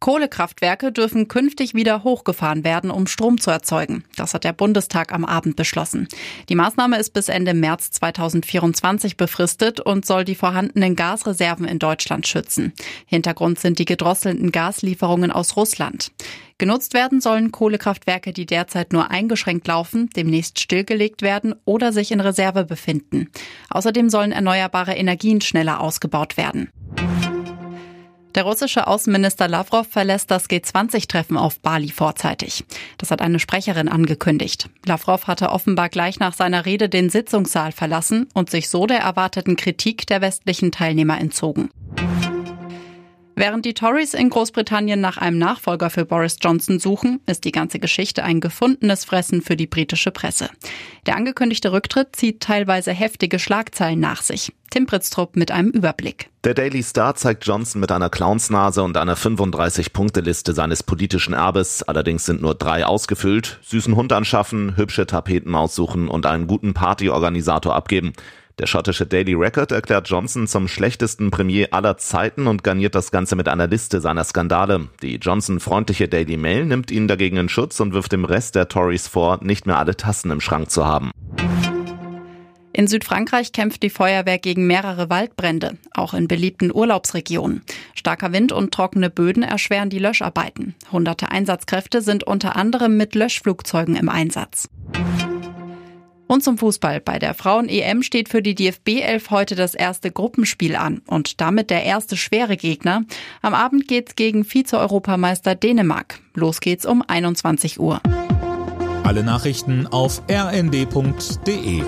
Kohlekraftwerke dürfen künftig wieder hochgefahren werden, um Strom zu erzeugen. Das hat der Bundestag am Abend beschlossen. Die Maßnahme ist bis Ende März 2024 befristet und soll die vorhandenen Gasreserven in Deutschland schützen. Hintergrund sind die gedrosselnden Gaslieferungen aus Russland. Genutzt werden sollen Kohlekraftwerke, die derzeit nur eingeschränkt laufen, demnächst stillgelegt werden oder sich in Reserve befinden. Außerdem sollen erneuerbare Energien schneller ausgebaut werden. Der russische Außenminister Lavrov verlässt das G20-Treffen auf Bali vorzeitig. Das hat eine Sprecherin angekündigt. Lavrov hatte offenbar gleich nach seiner Rede den Sitzungssaal verlassen und sich so der erwarteten Kritik der westlichen Teilnehmer entzogen. Während die Tories in Großbritannien nach einem Nachfolger für Boris Johnson suchen, ist die ganze Geschichte ein gefundenes Fressen für die britische Presse. Der angekündigte Rücktritt zieht teilweise heftige Schlagzeilen nach sich. Tim Pritztrup mit einem Überblick. Der Daily Star zeigt Johnson mit einer Clownsnase und einer 35-Punkte-Liste seines politischen Erbes. Allerdings sind nur drei ausgefüllt. Süßen Hund anschaffen, hübsche Tapeten aussuchen und einen guten Partyorganisator abgeben. Der schottische Daily Record erklärt Johnson zum schlechtesten Premier aller Zeiten und garniert das Ganze mit einer Liste seiner Skandale. Die Johnson-freundliche Daily Mail nimmt ihn dagegen in Schutz und wirft dem Rest der Tories vor, nicht mehr alle Tassen im Schrank zu haben. In Südfrankreich kämpft die Feuerwehr gegen mehrere Waldbrände, auch in beliebten Urlaubsregionen. Starker Wind und trockene Böden erschweren die Löscharbeiten. Hunderte Einsatzkräfte sind unter anderem mit Löschflugzeugen im Einsatz. Und zum Fußball. Bei der Frauen-EM steht für die DFB 11 heute das erste Gruppenspiel an und damit der erste schwere Gegner. Am Abend geht's gegen Vize-Europameister Dänemark. Los geht's um 21 Uhr. Alle Nachrichten auf rnd.de